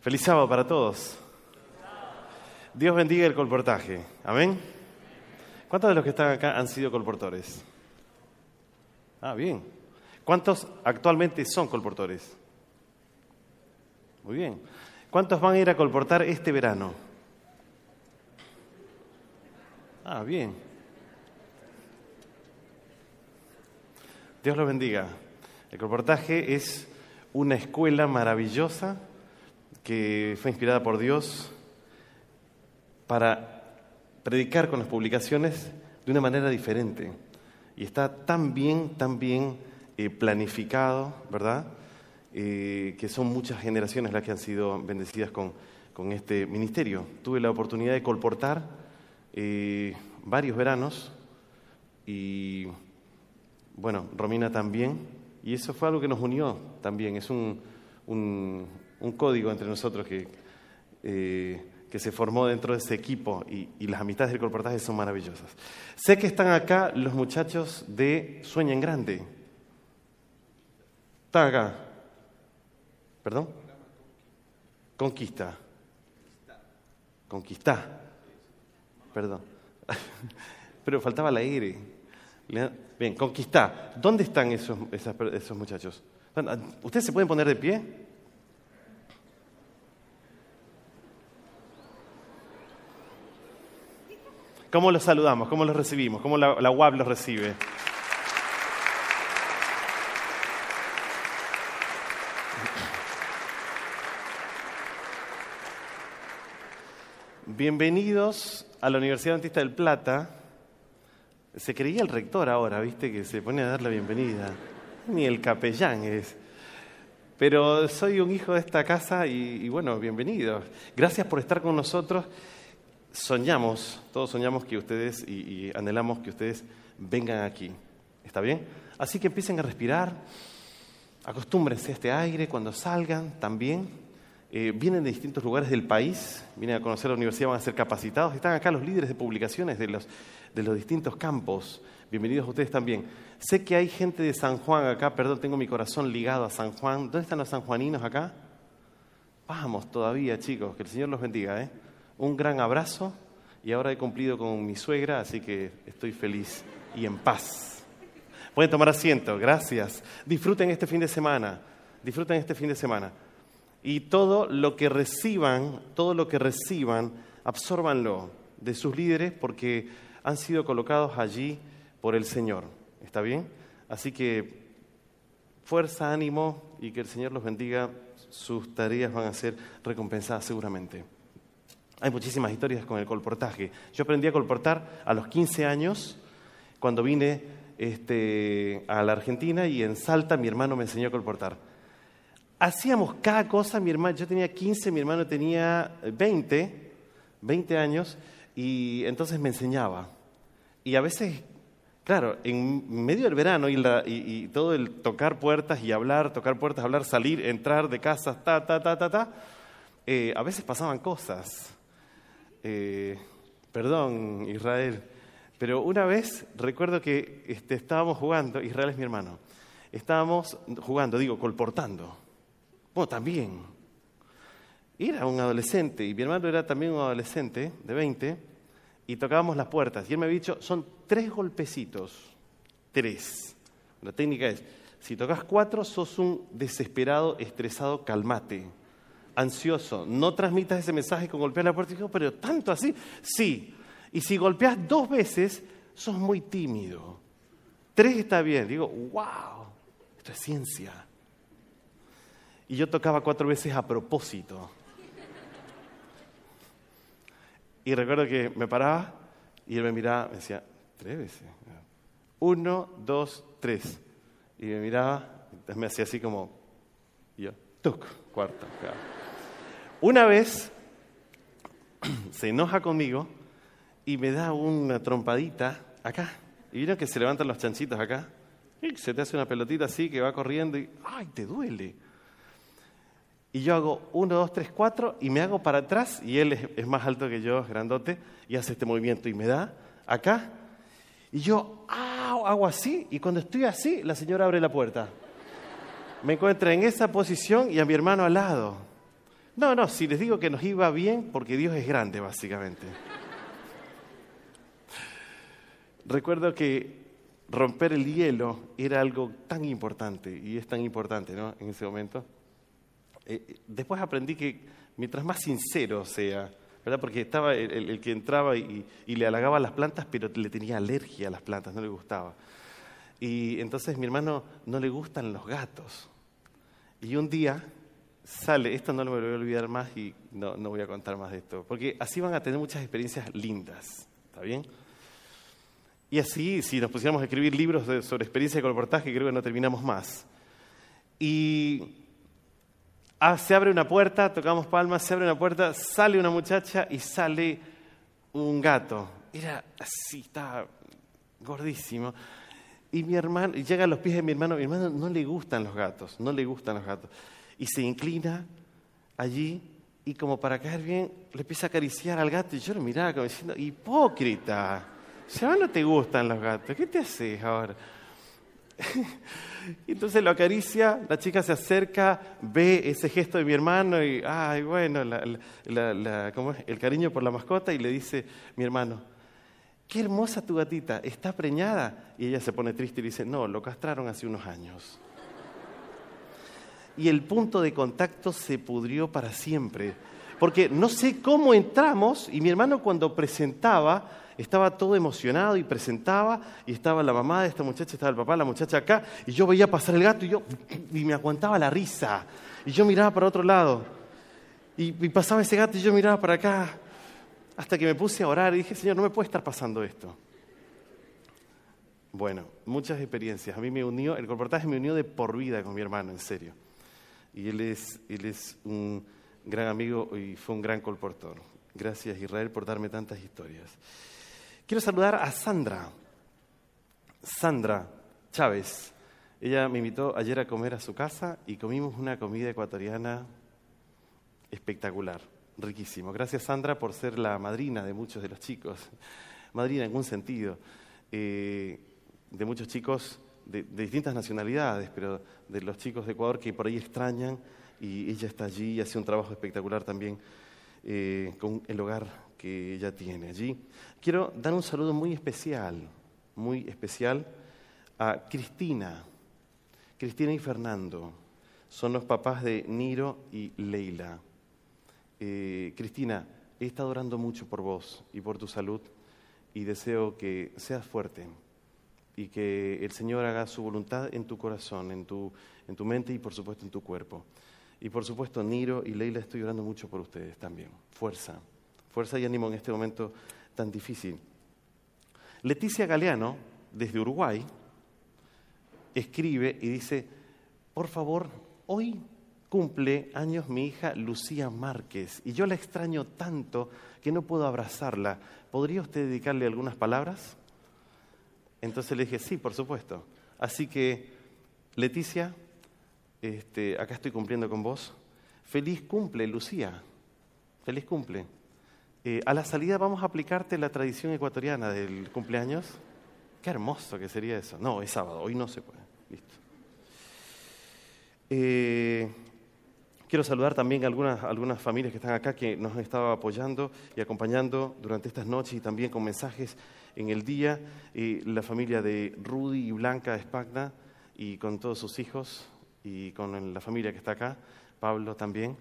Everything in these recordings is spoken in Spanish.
Feliz sábado para todos. Dios bendiga el colportaje. Amén. ¿Cuántos de los que están acá han sido colportores? Ah, bien. ¿Cuántos actualmente son colportores? Muy bien. ¿Cuántos van a ir a colportar este verano? Ah, bien. Dios los bendiga. El colportaje es una escuela maravillosa que fue inspirada por Dios para predicar con las publicaciones de una manera diferente. Y está tan bien, tan bien eh, planificado, ¿verdad? Eh, que son muchas generaciones las que han sido bendecidas con, con este ministerio. Tuve la oportunidad de colportar eh, varios veranos y, bueno, Romina también, y eso fue algo que nos unió también. Es un, un, un código entre nosotros que, eh, que se formó dentro de ese equipo y, las amistades del colportaje son maravillosas. Sé que están acá los muchachos de Sueña en Grande. ¿Están acá? ¿Perdón? Conquista. Conquista. Perdón. Pero faltaba la R. Bien, conquista. ¿Dónde están esos, esos muchachos? ¿Ustedes se pueden poner de pie? ¿Cómo los saludamos? ¿Cómo los recibimos? ¿Cómo la, la los recibe? Bienvenidos a la Universidad Dentista del Plata. Se creía el rector ahora, viste, que se pone a dar la bienvenida. Ni el capellán es. Pero soy un hijo de esta casa y, y bueno, bienvenidos. Gracias por estar con nosotros soñamos, todos soñamos que ustedes y, anhelamos que ustedes vengan aquí. ¿Está bien? Así que empiecen a respirar, acostúmbrense a este aire cuando salgan también. Eh, vienen de distintos lugares del país, vienen a conocer la universidad, van a ser capacitados. Están acá los líderes de publicaciones de los, de los distintos campos. Bienvenidos a ustedes también. Sé que hay gente de San Juan acá, perdón, tengo mi corazón ligado a San Juan. ¿Dónde están los sanjuaninos acá? Vamos todavía, chicos, que el Señor los bendiga, ¿eh? Un gran abrazo y ahora he cumplido con mi suegra, así que estoy feliz y en paz. Pueden tomar asiento, gracias. Disfruten este fin de semana, disfruten este fin de semana. Y todo lo que reciban, todo lo que reciban, absórbanlo de sus líderes porque han sido colocados allí por el Señor. ¿Está bien? Así que fuerza, ánimo y que el Señor los bendiga. Sus tareas van a ser recompensadas seguramente. Hay muchísimas historias con el colportaje. Yo aprendí a colportar a los 15 años, cuando vine este, a la Argentina y en Salta mi hermano me enseñó a colportar. Hacíamos cada cosa, mi hermano, yo tenía 15, mi hermano tenía 20, 20 años, y entonces me enseñaba. Y a veces, claro, en medio del verano y, la, y, y todo el tocar puertas y hablar, tocar puertas, hablar, salir, entrar de casa, ta, ta, ta, ta, ta, eh, a veces pasaban cosas. Eh, perdón, Israel, pero una vez recuerdo que este, estábamos jugando, Israel es mi hermano, estábamos jugando, digo, colportando. Bueno, también. Era un adolescente y mi hermano era también un adolescente de 20 y tocábamos las puertas y él me había dicho, son tres golpecitos, tres. La técnica es, si tocas cuatro, sos un desesperado, estresado, calmate ansioso, no transmitas ese mensaje con golpear la puerta. Y digo, pero tanto así, sí. Y si golpeas dos veces, sos muy tímido. Tres está bien. Digo, wow, esto es ciencia. Y yo tocaba cuatro veces a propósito. Y recuerdo que me paraba y él me miraba, me decía, tres veces. Uno, dos, tres. Y me miraba, me hacía así como, y yo, tuc, cuarta. Una vez se enoja conmigo y me da una trompadita acá. Y vieron que se levantan los chanchitos acá. Y se te hace una pelotita así que va corriendo y ¡ay, te duele! Y yo hago uno, dos, tres, cuatro y me hago para atrás y él es, más alto que yo, es grandote, y hace este movimiento y me da acá. Y yo hago así y cuando estoy así, la señora abre la puerta. Me encuentra en esa posición y a mi hermano al lado. No, no, si les digo que nos iba bien, porque Dios es grande, básicamente. Recuerdo que romper el hielo era algo tan importante, y es tan importante ¿no? en ese momento. Eh, después aprendí que mientras más sincero sea, ¿verdad? porque estaba el, que entraba y, y, le halagaba las plantas, pero le tenía alergia a las plantas, no le gustaba. Y entonces mi hermano no le gustan los gatos. Y un día sale, esto no lo voy a olvidar más y no, no voy a contar más de esto, porque así van a tener muchas experiencias lindas, ¿está bien? Y así, si nos pusiéramos a escribir libros sobre experiencia de colportaje, creo que no terminamos más. Y ah, se abre una puerta, tocamos palmas, se abre una puerta, sale una muchacha y sale un gato. Era así, estaba gordísimo. Y mi hermano, llega a los pies de mi hermano, mi hermano no le gustan los gatos, no le gustan los gatos. Y se inclina allí y como para caer bien, le empieza a acariciar al gato y yo lo miraba como diciendo, hipócrita, si a no te gustan los gatos, ¿qué te haces ahora? Entonces lo acaricia, la chica se acerca, ve ese gesto de mi hermano y, ay, bueno, el cariño por la mascota y le dice, mi hermano, qué hermosa tu gatita, ¿está preñada? Y ella se pone triste y dice, no, lo castraron hace unos años. Y el punto de contacto se pudrió para siempre. Porque no sé cómo entramos y mi hermano cuando presentaba estaba todo emocionado y presentaba y estaba la mamá de esta muchacha, estaba el papá, la muchacha acá y yo veía pasar el gato y yo y me aguantaba la risa y yo miraba para otro lado y, pasaba ese gato y yo miraba para acá hasta que me puse a orar y dije, Señor, no me puede estar pasando esto. Bueno, muchas experiencias. A mí me unió, el reportaje me unió de por vida con mi hermano, en serio. Y él es, él es un gran amigo y fue un gran colportor. Gracias Israel por darme tantas historias. Quiero saludar a Sandra. Sandra Chávez. Ella me invitó ayer a comer a su casa y comimos una comida ecuatoriana espectacular riquísimo. Gracias Sandra por ser la madrina de muchos de los chicos, madrina en algún sentido, eh, de muchos chicos de, distintas nacionalidades, pero de los chicos de Ecuador que por ahí extrañan y ella está allí y hace un trabajo espectacular también eh, con el hogar que ella tiene allí. Quiero dar un saludo muy especial, muy especial a Cristina. Cristina y Fernando son los papás de Niro y Leila. Eh, Cristina, he estado orando mucho por vos y por tu salud y deseo que seas fuerte y que el Señor haga su voluntad en tu corazón, en tu, en tu mente y por supuesto en tu cuerpo. Y por supuesto, Niro y Leila, estoy orando mucho por ustedes también. Fuerza, fuerza y ánimo en este momento tan difícil. Leticia Galeano, desde Uruguay, escribe y dice, por favor, hoy cumple años mi hija Lucía Márquez y yo la extraño tanto que no puedo abrazarla. ¿Podría usted dedicarle algunas palabras? Entonces le dije, sí, por supuesto. Así que, Leticia, este, acá estoy cumpliendo con vos. Feliz cumple, Lucía. Feliz cumple. Eh, a la salida vamos a aplicarte la tradición ecuatoriana del cumpleaños. Qué hermoso que sería eso. No, es sábado, hoy no se puede. Listo. Eh, Quiero saludar también a algunas, algunas familias que están acá que nos han estado apoyando y acompañando durante estas noches y también con mensajes en el día. la familia de Rudy y Blanca Espagna y con todos sus hijos y con la familia que está acá, Pablo también,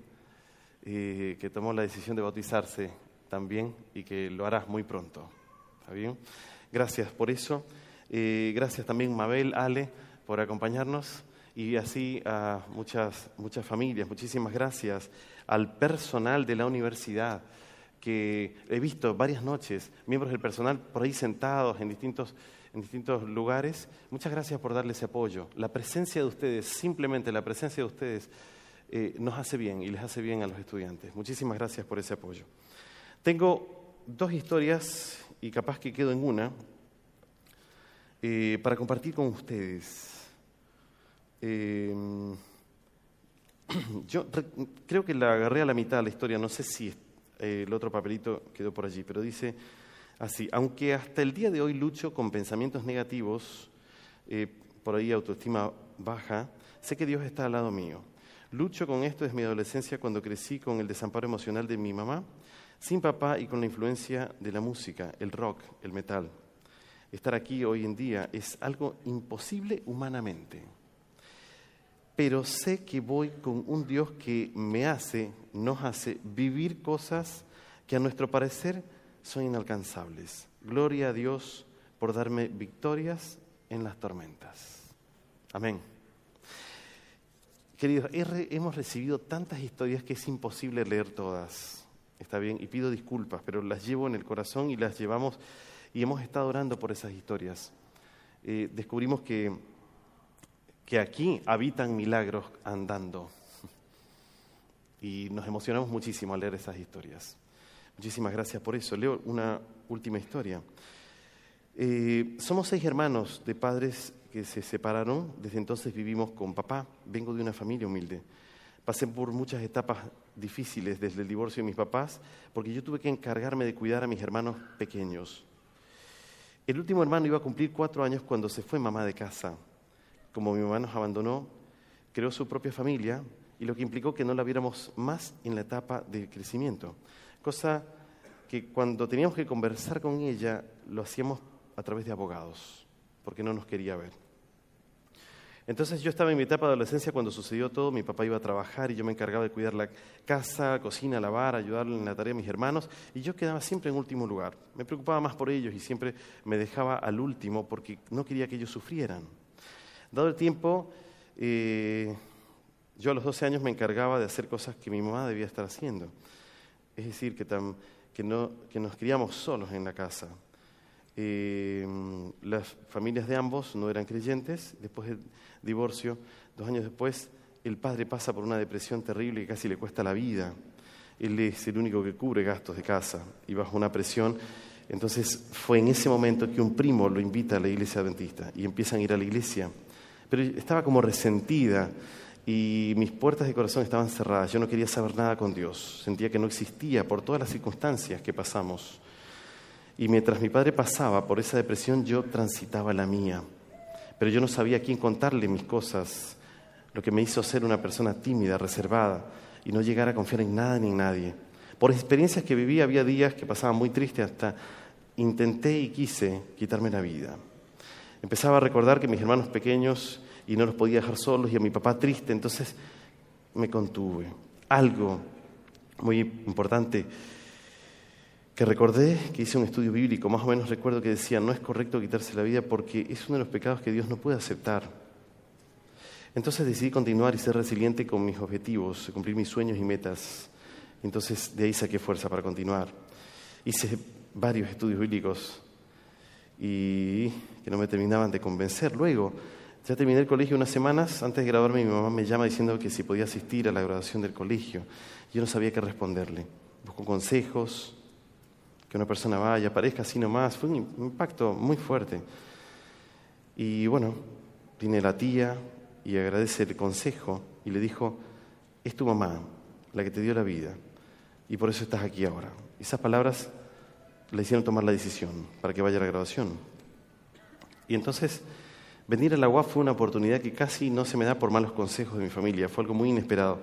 eh, que tomó la decisión de bautizarse también y que lo harás muy pronto. ¿Está bien? Gracias por eso. Eh, gracias también Mabel, Ale, por acompañarnos y así a muchas, muchas familias. Muchísimas gracias al personal de la universidad, que he visto varias noches, miembros del personal por ahí sentados en distintos, en distintos lugares. Muchas gracias por darle ese apoyo. La presencia de ustedes, simplemente la presencia de ustedes, eh, nos hace bien y les hace bien a los estudiantes. Muchísimas gracias por ese apoyo. Tengo dos historias y capaz que quedo en una eh, para compartir con ustedes. Em, yo creo que la agarré a la mitad de la historia, no sé si el otro papelito quedó por allí, pero dice así, aunque hasta el día de hoy lucho con pensamientos negativos, eh, por ahí autoestima baja, sé que Dios está al lado mío. Lucho con esto desde mi adolescencia cuando crecí con el desamparo emocional de mi mamá, sin papá y con la influencia de la música, el rock, el metal. Estar aquí hoy en día es algo imposible humanamente. Pero sé que voy con un Dios que me hace, nos hace vivir cosas que a nuestro parecer son inalcanzables. Gloria a Dios por darme victorias en las tormentas. Amén. Queridos, hemos recibido tantas historias que es imposible leer todas. Está bien, y pido disculpas, pero las llevo en el corazón y las llevamos y hemos estado orando por esas historias. Eh, descubrimos que, que aquí habitan milagros andando y nos emocionamos muchísimo al leer esas historias. Muchísimas gracias por eso. Leo una última historia. Eh, somos seis hermanos de padres que se separaron, desde entonces vivimos con papá, vengo de una familia humilde. Pasé por muchas etapas difíciles desde el divorcio de mis papás, porque yo tuve que encargarme de cuidar a mis hermanos pequeños. El último hermano iba a cumplir cuatro años cuando se fue mamá de casa. Como mi mamá nos abandonó, creó su propia familia y lo que implicó que no la viéramos más en la etapa de crecimiento. Cosa que cuando teníamos que conversar con ella lo hacíamos a través de abogados porque no nos quería ver. Entonces yo estaba en mi etapa de adolescencia cuando sucedió todo, mi papá iba a trabajar y yo me encargaba de cuidar la casa, cocina, lavar, ayudarle en la tarea a mis hermanos y yo quedaba siempre en último lugar. Me preocupaba más por ellos y siempre me dejaba al último porque no quería que ellos sufrieran. Dado el tiempo, eh, yo a los 12 años me encargaba de hacer cosas que mi mamá debía estar haciendo. Es decir, que, que, no, que nos criamos solos en la casa. Eh, las familias de ambos no eran creyentes. Después del divorcio, dos años después, el padre pasa por una depresión terrible que casi le cuesta la vida. Él es el único que cubre gastos de casa y bajo una presión. Entonces fue en ese momento que un primo lo invita a la iglesia adventista y empiezan a ir a la iglesia. Pero estaba como resentida y mis puertas de corazón estaban cerradas. Yo no quería saber nada con Dios. Sentía que no existía por todas las circunstancias que pasamos. Y mientras mi padre pasaba por esa depresión, yo transitaba la mía. Pero yo no sabía a quién contarle mis cosas, lo que me hizo ser una persona tímida, reservada, y no llegar a confiar en nada ni en nadie. Por experiencias que viví, había días que pasaban muy tristes, hasta intenté y quise quitarme la vida. Empezaba a recordar que mis hermanos pequeños y no los podía dejar solos y a mi papá triste, entonces me contuve. Algo muy importante que recordé que hice un estudio bíblico, más o menos recuerdo que decía, no es correcto quitarse la vida porque es uno de los pecados que Dios no puede aceptar. Entonces decidí continuar y ser resiliente con mis objetivos, cumplir mis sueños y metas. Entonces de ahí saqué fuerza para continuar. Hice varios estudios bíblicos y que no me terminaban de convencer. Luego, ya terminé el colegio unas semanas, antes de graduarme mi mamá me llama diciendo que si podía asistir a la graduación del colegio. Yo no sabía qué responderle. Busco consejos, que una persona vaya, aparezca así nomás, fue un impacto muy fuerte. Y bueno, viene la tía y agradece el consejo y le dijo, es tu mamá la que te dio la vida y por eso estás aquí ahora. Esas palabras le hicieron tomar la decisión para que vaya a la graduación. Y entonces, venir a la UAF fue una oportunidad que casi no se me da por malos consejos de mi familia, fue algo muy inesperado.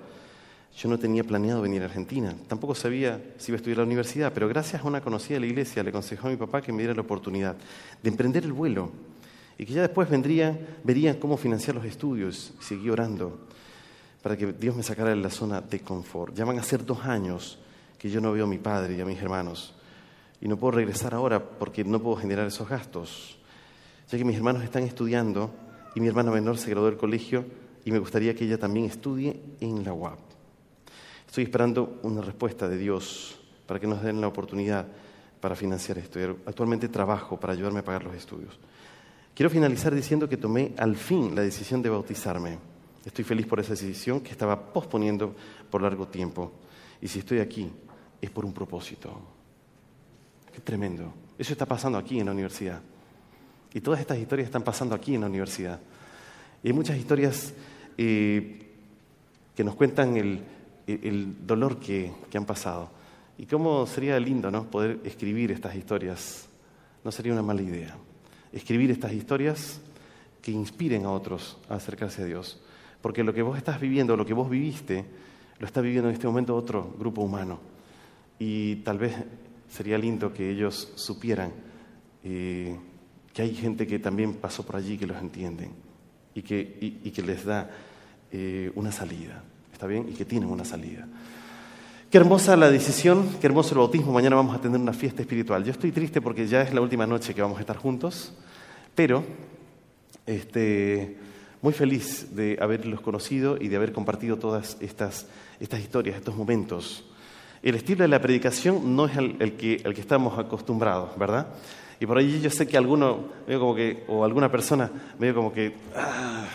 Yo no tenía planeado venir a Argentina, tampoco sabía si iba a estudiar a la universidad, pero gracias a una conocida de la iglesia le aconsejó a mi papá que me diera la oportunidad de emprender el vuelo y que ya después vendría, vería cómo financiar los estudios. Seguí orando para que Dios me sacara de la zona de confort. Ya van a ser dos años que yo no veo a mi padre y a mis hermanos y no puedo regresar ahora porque no puedo generar esos gastos, ya que mis hermanos están estudiando y mi hermana menor se graduó del colegio y me gustaría que ella también estudie en la UAP. Estoy esperando una respuesta de Dios para que nos den la oportunidad para financiar esto. Actualmente trabajo para ayudarme a pagar los estudios. Quiero finalizar diciendo que tomé al fin la decisión de bautizarme. Estoy feliz por esa decisión que estaba posponiendo por largo tiempo. Y si estoy aquí, es por un propósito. Qué tremendo. Eso está pasando aquí en la universidad. Y todas estas historias están pasando aquí en la universidad. Y hay muchas historias eh, que nos cuentan el, dolor que, han pasado. Y cómo sería lindo ¿no? poder escribir estas historias. No sería una mala idea. Escribir estas historias que inspiren a otros a acercarse a Dios. porque lo que vos estás viviendo, lo que vos viviste, lo está viviendo en este momento otro grupo humano. Y tal vez sería lindo que ellos supieran eh, que hay gente que también pasó por allí, que los entienden y que, les da eh, una salida, ¿está bien? Y que tienen una salida. Qué hermosa la decisión, qué hermoso el bautismo. Mañana vamos a tener una fiesta espiritual. Yo estoy triste porque ya es la última noche que vamos a estar juntos, pero este, muy feliz de haberlos conocido y de haber compartido todas estas, estas historias, estos momentos. El estilo de la predicación no es el, que, estamos acostumbrados, ¿verdad? Y por ahí yo sé que alguno, medio como que, o alguna persona, medio como que, ah,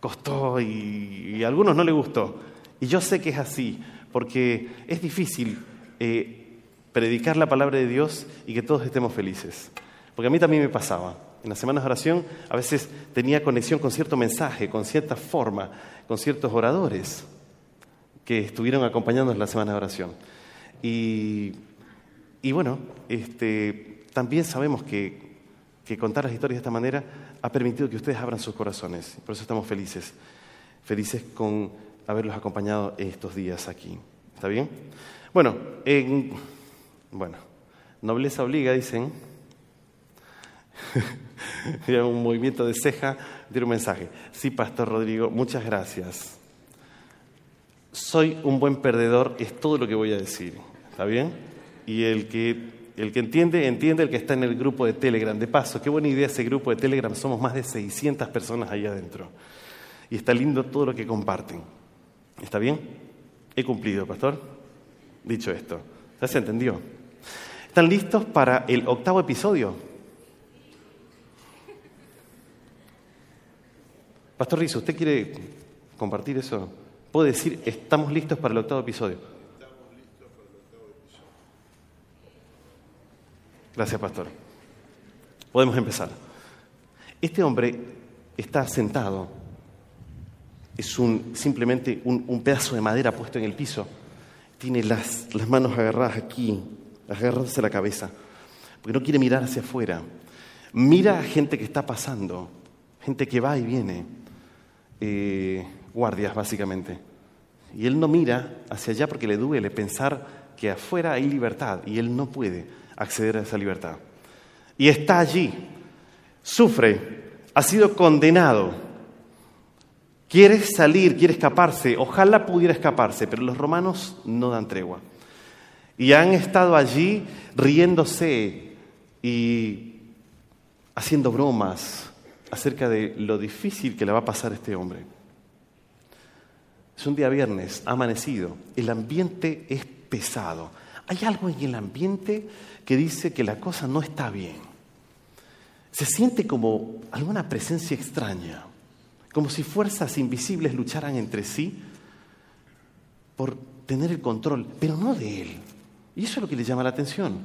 costó y, y a algunos no le gustó. Y yo sé que es así, porque es difícil eh, predicar la palabra de Dios y que todos estemos felices. Porque a mí también me pasaba. En las semanas de oración a veces tenía conexión con cierto mensaje, con cierta forma, con ciertos oradores que estuvieron acompañándonos en la semana de oración. Y, bueno, este, también sabemos que, contar las historias de esta manera ha permitido que ustedes abran sus corazones. Por eso estamos felices. Felices con haberlos acompañado estos días aquí. ¿Está bien? Bueno, en, bueno, nobleza obliga, dicen. un movimiento de ceja, tiene un mensaje. Sí, Pastor Rodrigo, muchas gracias. Soy un buen perdedor, es todo lo que voy a decir. ¿Está bien? Y el que, el que entiende, entiende el que está en el grupo de Telegram. De paso, qué buena idea ese grupo de Telegram. Somos más de 600 personas ahí adentro. Y está lindo todo lo que comparten. ¿Está bien? He cumplido, pastor. Dicho esto, ¿ya se entendió? ¿Están listos para el octavo episodio? Pastor Rizzo, ¿usted quiere compartir eso? ¿Puedo decir, estamos listos para el octavo episodio? Estamos listos para el octavo episodio. Gracias, pastor. Podemos empezar. Este hombre está sentado es un, simplemente un, pedazo de madera puesto en el piso. Tiene las, las manos agarradas aquí, agarrándose la cabeza, porque no quiere mirar hacia afuera. Mira a gente que está pasando, gente que va y viene, eh, guardias básicamente. Y él no mira hacia allá porque le duele pensar que afuera hay libertad y él no puede acceder a esa libertad. Y está allí, sufre, ha sido condenado Quiere salir, quiere escaparse. Ojalá pudiera escaparse, pero los romanos no dan tregua. Y han estado allí riéndose y haciendo bromas acerca de lo difícil que le va a pasar a este hombre. Es un día viernes, ha amanecido, el ambiente es pesado. Hay algo en el ambiente que dice que la cosa no está bien. Se siente como alguna presencia extraña como si fuerzas invisibles lucharan entre sí por tener el control, pero no de él. Y eso es lo que le llama la atención.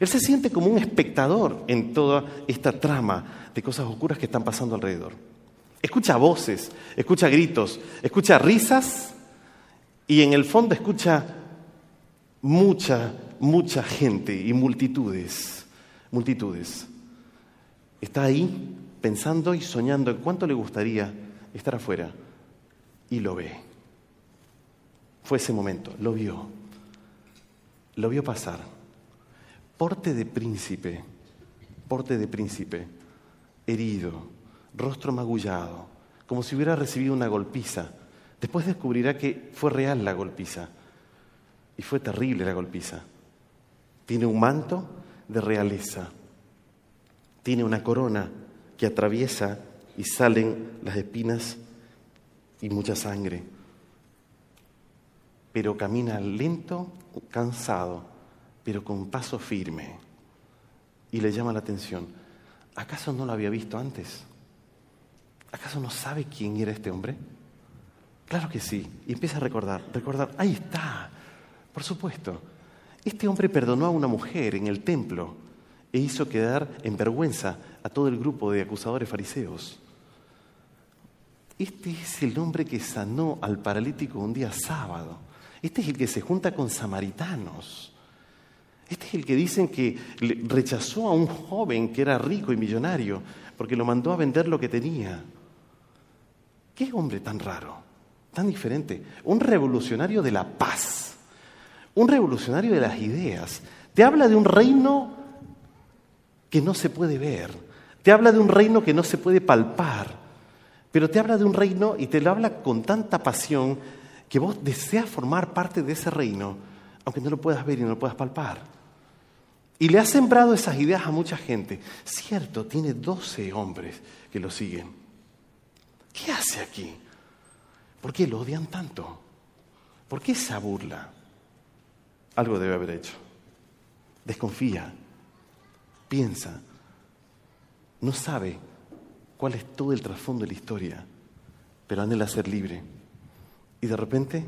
Él se siente como un espectador en toda esta trama de cosas oscuras que están pasando alrededor. Escucha voces, escucha gritos, escucha risas y en el fondo escucha mucha, mucha gente y multitudes, multitudes. Está ahí pensando y soñando en cuánto le gustaría estar afuera y lo ve. Fue ese momento, lo vio. Lo vio pasar. Porte de príncipe, porte de príncipe, herido, rostro magullado, como si hubiera recibido una golpiza. Después descubrirá que fue real la golpiza. Y fue terrible la golpiza. Tiene un manto de realeza. Tiene una corona que atraviesa y salen las espinas y mucha sangre. Pero camina lento, cansado, pero con paso firme. Y le llama la atención. ¿Acaso no lo había visto antes? ¿Acaso no sabe quién era este hombre? Claro que sí. Y empieza a recordar, recordar, ahí está, por supuesto. Este hombre perdonó a una mujer en el templo e hizo quedar en vergüenza a todo el grupo de acusadores fariseos. Este es el hombre que sanó al paralítico un día sábado. Este es el que se junta con samaritanos. Este es el que dicen que rechazó a un joven que era rico y millonario porque lo mandó a vender lo que tenía. ¿Qué hombre tan raro? tan diferente. Un revolucionario de la paz, un revolucionario de las ideas. Te habla de un reino que no se puede ver, te habla de un reino que no se puede palpar, pero te habla de un reino y te lo habla con tanta pasión que vos deseas formar parte de ese reino, aunque no lo puedas ver y no lo puedas palpar. Y le ha sembrado esas ideas a mucha gente. Cierto, tiene 12 hombres que lo siguen. ¿Qué hace aquí? ¿Por qué lo odian tanto? ¿Por qué esa burla? Algo debe haber hecho. Desconfía, piensa, no sabe cuál es todo el trasfondo de la historia, pero anhela ser libre. Y de repente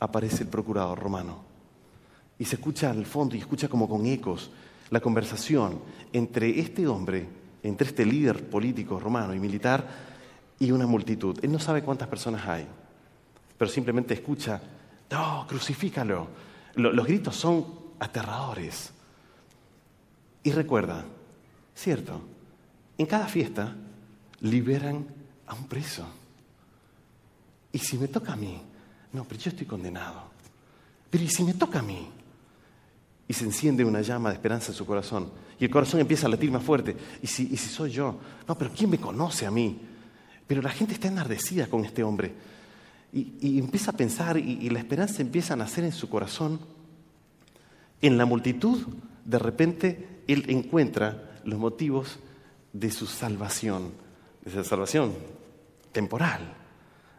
aparece el procurador romano. Y se escucha al fondo y escucha como con ecos la conversación entre este hombre, entre este líder político romano y militar y una multitud. Él no sabe cuántas personas hay pero simplemente escucha, no, crucifícalo. Los gritos son aterradores. Y recuerda, cierto, en cada fiesta liberan a un preso. Y si me toca a mí, no, pero yo estoy condenado. Pero ¿y si me toca a mí? Y se enciende una llama de esperanza en su corazón. Y el corazón empieza a latir más fuerte. ¿Y si, y si soy yo? No, pero ¿quién me conoce a mí? Pero la gente está enardecida con este hombre. Y, empieza a pensar y, la esperanza empieza a nacer en su corazón. En la multitud, de repente, él encuentra los motivos de su salvación, de su salvación temporal,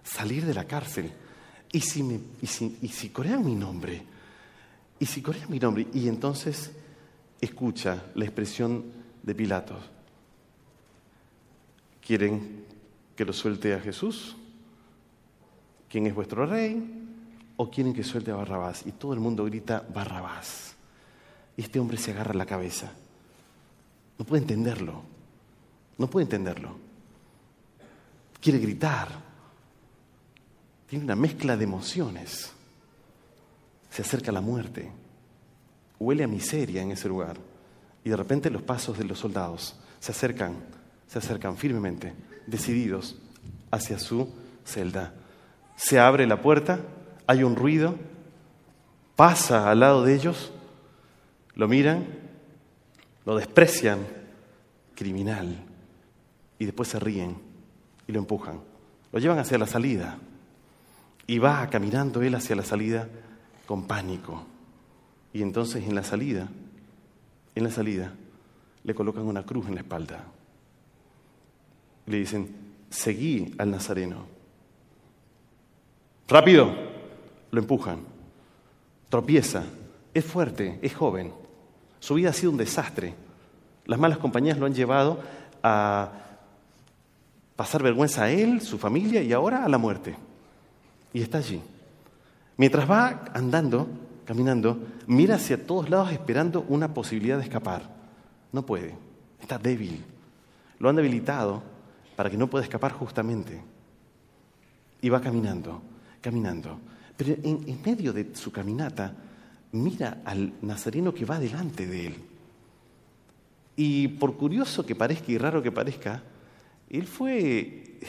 salir de la cárcel. ¿Y si, me, si, y si corean mi nombre? ¿Y si corean mi nombre? Y entonces escucha la expresión de Pilatos. ¿Quieren que lo suelte a Jesús? ¿Quién es vuestro rey? ¿O quieren que suelte a Barrabás? Y todo el mundo grita, Barrabás. Y este hombre se agarra la cabeza. No puede entenderlo. No puede entenderlo. Quiere gritar. Tiene una mezcla de emociones. Se acerca a la muerte. Huele a miseria en ese lugar. Y de repente los pasos de los soldados se acercan, se acercan firmemente, decididos hacia su celda se abre la puerta, hay un ruido, pasa al lado de ellos, lo miran, lo desprecian, criminal, y después se ríen y lo empujan. Lo llevan hacia la salida y va caminando él hacia la salida con pánico. Y entonces en la salida, en la salida, le colocan una cruz en la espalda. Le dicen, seguí al Nazareno. Rápido, lo empujan. Tropieza, es fuerte, es joven. Su vida ha sido un desastre. Las malas compañías lo han llevado a pasar vergüenza a él, su familia y ahora a la muerte. Y está allí. Mientras va andando, caminando, mira hacia todos lados esperando una posibilidad de escapar. No puede, está débil. Lo han debilitado para que no pueda escapar justamente. Y va caminando caminando. Pero en, medio de su caminata, mira al nazareno que va delante de él. Y por curioso que parezca y raro que parezca, él fue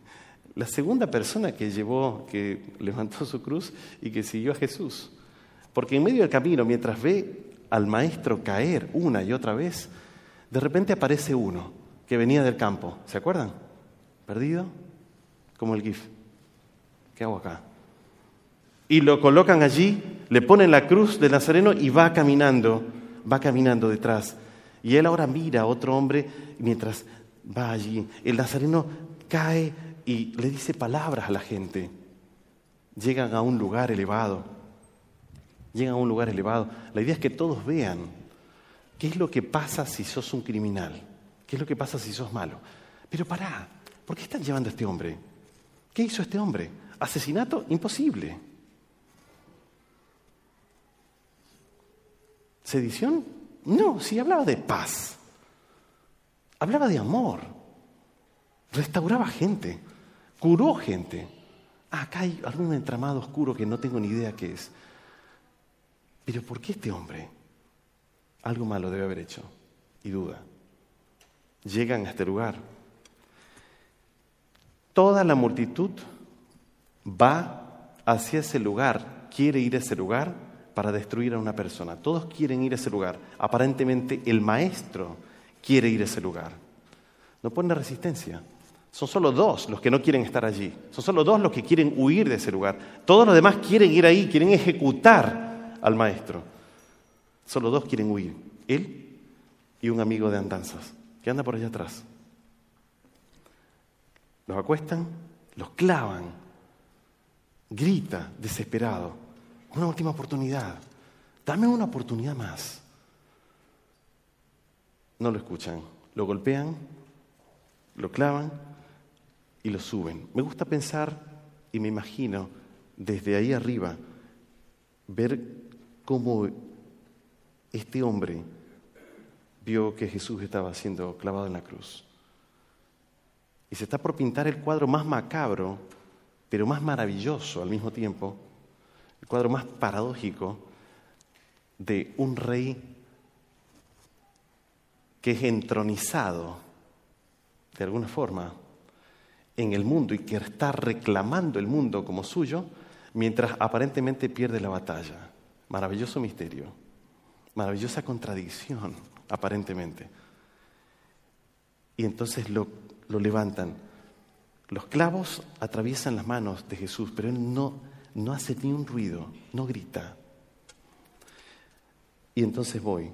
la segunda persona que llevó, que levantó su cruz y que siguió a Jesús. Porque en medio del camino, mientras ve al maestro caer una y otra vez, de repente aparece uno que venía del campo. ¿Se acuerdan? Perdido, como el GIF. ¿Qué hago acá? Y lo colocan allí, le ponen la cruz de Nazareno y va caminando, va caminando detrás. Y él ahora mira a otro hombre mientras va allí. El Nazareno cae y le dice palabras a la gente. Llegan a un lugar elevado. Llegan a un lugar elevado. La idea es que todos vean qué es lo que pasa si sos un criminal. ¿Qué es lo que pasa si sos malo? Pero pará, ¿por qué están llevando a este hombre? ¿Qué hizo este hombre? Asesinato imposible. ¿Sedición? No, sí hablaba de paz. Hablaba de amor. Restauraba gente. Curó gente. Ah, acá hay algún entramado oscuro que no tengo ni idea qué es. Pero ¿por qué este hombre? Algo malo debe haber hecho. Y duda. Llegan a este lugar. Toda la multitud va hacia ese lugar, quiere ir a ese lugar para destruir a una persona. Todos quieren ir a ese lugar. Aparentemente el maestro quiere ir a ese lugar. No pone resistencia. Son solo dos los que no quieren estar allí. Son solo dos los que quieren huir de ese lugar. Todos los demás quieren ir ahí, quieren ejecutar al maestro. Solo dos quieren huir. Él y un amigo de andanzas que anda por allá atrás. Los acuestan, los clavan. Grita desesperado. Una última oportunidad. Dame una oportunidad más. No lo escuchan. Lo golpean, lo clavan y lo suben. Me gusta pensar y me imagino desde ahí arriba ver cómo este hombre vio que Jesús estaba siendo clavado en la cruz. Y se está por pintar el cuadro más macabro, pero más maravilloso al mismo tiempo, el cuadro más paradójico de un rey que es entronizado, de alguna forma, en el mundo y que está reclamando el mundo como suyo, mientras aparentemente pierde la batalla. Maravilloso misterio, maravillosa contradicción, aparentemente. Y entonces lo, lo levantan. Los clavos atraviesan las manos de Jesús, pero él no, no hace ni un ruido, no grita. Y entonces voy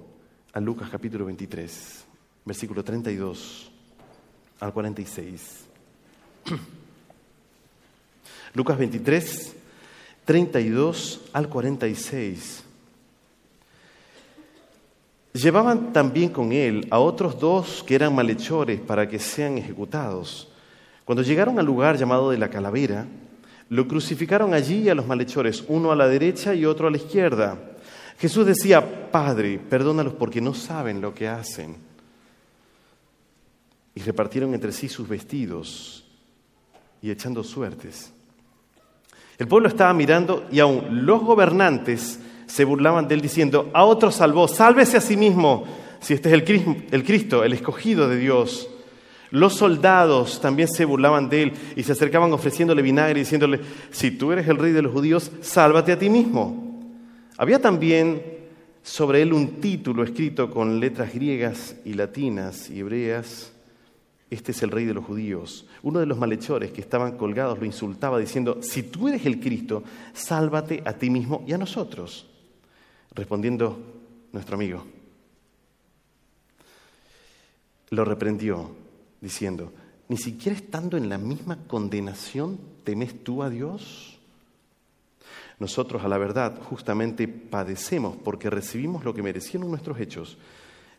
a Lucas capítulo 23, versículo 32 al 46. Lucas 23, 32 al 46. Llevaban también con él a otros dos que eran malhechores para que sean ejecutados. Cuando llegaron al lugar llamado de la calavera, lo crucificaron allí a los malhechores, uno a la derecha y otro a la izquierda. Jesús decía, Padre, perdónalos porque no saben lo que hacen. Y repartieron entre sí sus vestidos y echando suertes. El pueblo estaba mirando y aún los gobernantes se burlaban de él diciendo, a otro salvó, sálvese a sí mismo, si este es el Cristo, el escogido de Dios. Los soldados también se burlaban de él y se acercaban ofreciéndole vinagre y diciéndole, si tú eres el rey de los judíos, sálvate a ti mismo. Había también sobre él un título escrito con letras griegas y latinas y hebreas este es el rey de los judíos. Uno de los malhechores que estaban colgados lo insultaba diciendo, si tú eres el Cristo, sálvate a ti mismo y a nosotros. Respondiendo nuestro amigo, lo reprendió diciendo, ni siquiera estando en la misma condenación temes tú a Dios. Nosotros a la verdad justamente padecemos porque recibimos lo que merecieron nuestros hechos,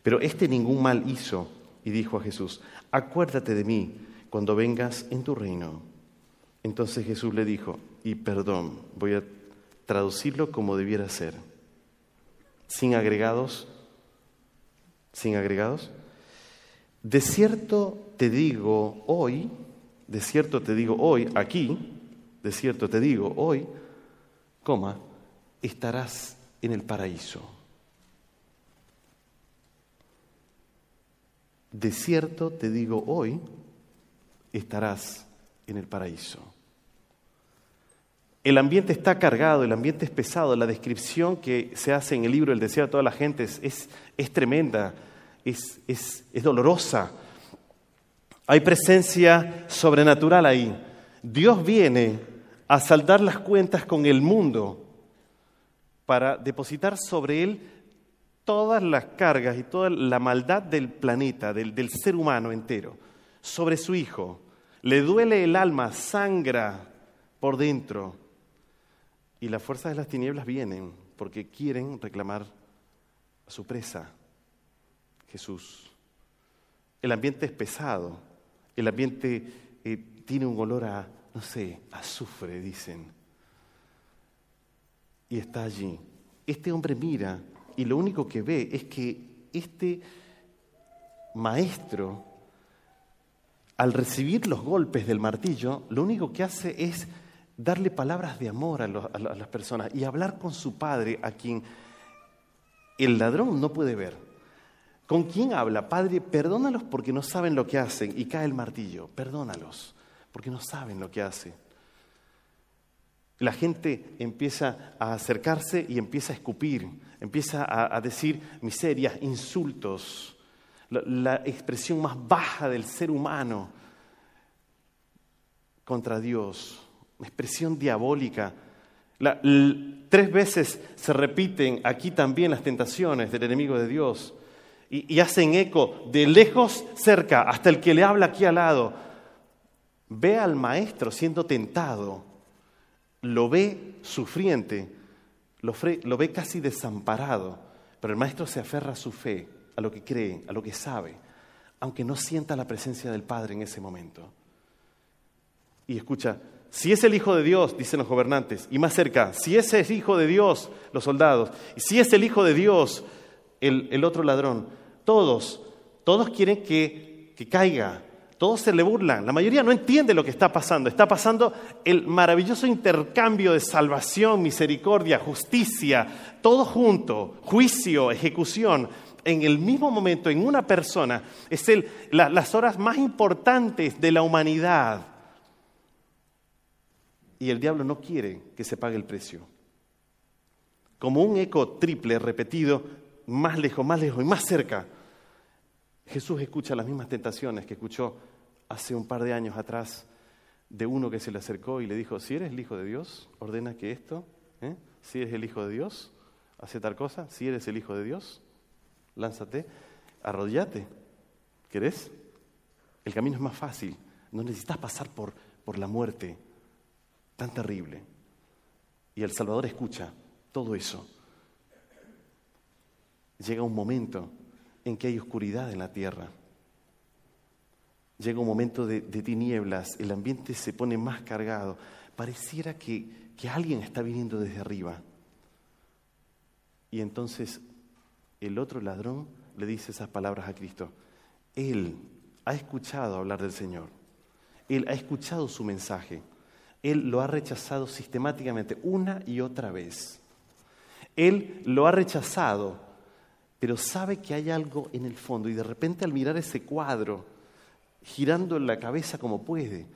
pero este ningún mal hizo y dijo a Jesús, acuérdate de mí cuando vengas en tu reino. Entonces Jesús le dijo, y perdón, voy a traducirlo como debiera ser, sin agregados, sin agregados. De cierto te digo hoy, de cierto te digo hoy, aquí, de cierto te digo hoy, estarás en el paraíso. de cierto te digo hoy, estarás en el paraíso. El ambiente está cargado, el ambiente es pesado, la descripción que se hace en el libro El deseo de toda la gente es, es, tremenda, es, es, es dolorosa. Hay presencia sobrenatural ahí. Dios viene a saldar las cuentas con el mundo para depositar sobre él todas las cargas y toda la maldad del planeta, del, del ser humano entero, sobre su hijo. Le duele el alma, sangra por dentro. Y las fuerzas de las tinieblas vienen porque quieren reclamar a su presa, Jesús. El ambiente es pesado, el ambiente eh, tiene un olor a, no sé, azufre, dicen. Y está allí. Este hombre mira y lo único que ve es que este maestro, al recibir los golpes del martillo, lo único que hace es darle palabras de amor a, las personas y hablar con su padre, a quien el ladrón no puede ver. ¿Con quién habla? Padre, perdónalos porque no saben lo que hacen. Y cae el martillo. Perdónalos porque no saben lo que hacen. La gente empieza a acercarse y empieza a escupir, empieza a, decir miserias, insultos, la, expresión más baja del ser humano contra Dios, una expresión diabólica. tres veces se repiten aquí también las tentaciones del enemigo de Dios y, hacen eco de lejos cerca hasta el que le habla aquí al lado. Ve al maestro siendo tentado lo ve sufriente, lo, ve casi desamparado, pero el maestro se aferra a su fe, a lo que cree, a lo que sabe, aunque no sienta la presencia del Padre en ese momento. Y escucha, si es el Hijo de Dios, dicen los gobernantes, y más cerca, si es el Hijo de Dios, los soldados, y si es el Hijo de Dios, el, otro ladrón, todos, todos quieren que, que caiga, todos se le burlan, la mayoría no entiende lo que está pasando. Está pasando el maravilloso intercambio de salvación, misericordia, justicia, todo junto, juicio, ejecución, en el mismo momento, en una persona. Es el, las horas más importantes de la humanidad. Y el diablo no quiere que se pague el precio. Como un eco triple repetido, más lejos, más lejos y más cerca. Jesús escucha las mismas tentaciones que escuchó hace un par de años atrás de uno que se le acercó y le dijo, si eres el Hijo de Dios, ordena que esto, ¿eh? si eres el Hijo de Dios, hace tal cosa, si eres el Hijo de Dios, lánzate, arrodillate, ¿querés? El camino es más fácil, no necesitas pasar por, por la muerte tan terrible. Y el Salvador escucha todo eso. Llega un momento en que hay oscuridad en la tierra Llega un momento de, tinieblas, el ambiente se pone más cargado. Pareciera que, que alguien está viniendo desde arriba. Y entonces el otro ladrón le dice esas palabras a Cristo. Él ha escuchado hablar del Señor. Él ha escuchado su mensaje. Él lo ha rechazado sistemáticamente una y otra vez. Él lo ha rechazado, pero sabe que hay algo en el fondo y de repente al mirar ese cuadro girando la cabeza como puede,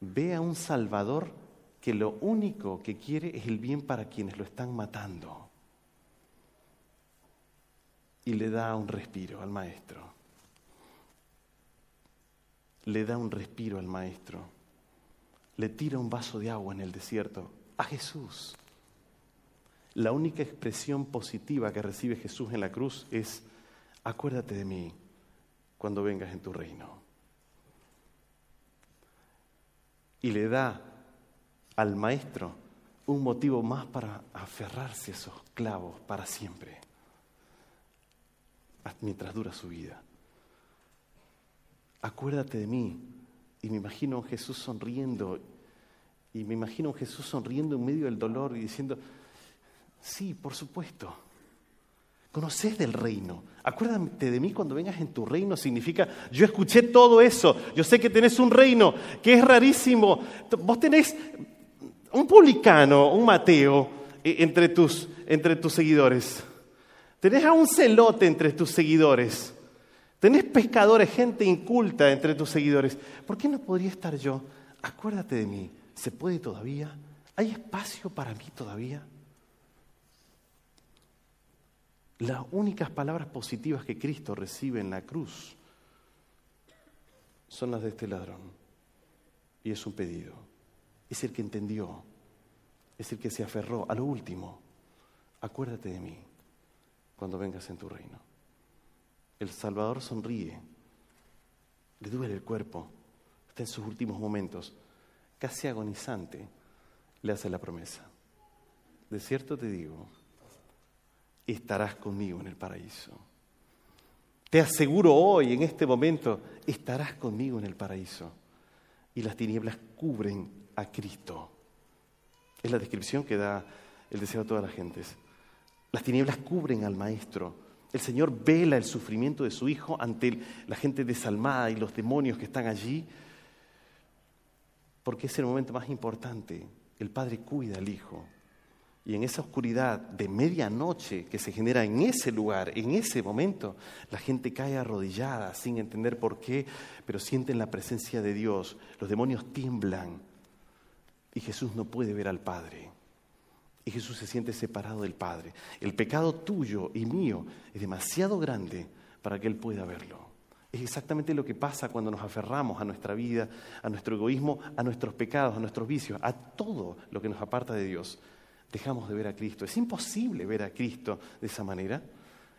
ve a un Salvador que lo único que quiere es el bien para quienes lo están matando. Y le da un respiro al maestro. Le da un respiro al maestro. Le tira un vaso de agua en el desierto a Jesús. La única expresión positiva que recibe Jesús en la cruz es, acuérdate de mí cuando vengas en tu reino. Y le da al maestro un motivo más para aferrarse a esos clavos para siempre, mientras dura su vida. Acuérdate de mí. Y me imagino a Jesús sonriendo, y me imagino a Jesús sonriendo en medio del dolor y diciendo, sí, por supuesto, Conoces del reino. Acuérdate de mí cuando vengas en tu reino. Significa, yo escuché todo eso. Yo sé que tenés un reino que es rarísimo. Vos tenés un publicano, un Mateo eh, entre tus, entre tus seguidores. Tenés a un celote entre tus seguidores. Tenés pescadores, gente inculta entre tus seguidores. ¿Por qué no podría estar yo? Acuérdate de mí. ¿Se puede todavía? ¿Hay espacio para mí todavía? Las únicas palabras positivas que Cristo recibe en la cruz son las de este ladrón. Y es un pedido. Es el que entendió. Es el que se aferró a lo último. Acuérdate de mí cuando vengas en tu reino. El Salvador sonríe. Le duele el cuerpo. Está en sus últimos momentos. Casi agonizante. Le hace la promesa. De cierto te digo estarás conmigo en el paraíso. Te aseguro hoy, en este momento, estarás conmigo en el paraíso. Y las tinieblas cubren a Cristo. Es la descripción que da el deseo a todas las gentes. Las tinieblas cubren al Maestro. El Señor vela el sufrimiento de su Hijo ante la gente desalmada y los demonios que están allí, porque es el momento más importante. El Padre cuida al Hijo. Y en esa oscuridad de medianoche que se genera en ese lugar, en ese momento, la gente cae arrodillada sin entender por qué, pero sienten la presencia de Dios. Los demonios tiemblan. y Jesús no puede ver al Padre. Y Jesús se siente separado del Padre. El pecado tuyo y mío es demasiado grande para que Él pueda verlo. Es exactamente lo que pasa cuando nos aferramos a nuestra vida, a nuestro egoísmo, a nuestros pecados, a nuestros vicios, a todo lo que nos aparta de Dios. Dejamos de ver a Cristo. Es imposible ver a Cristo de esa manera.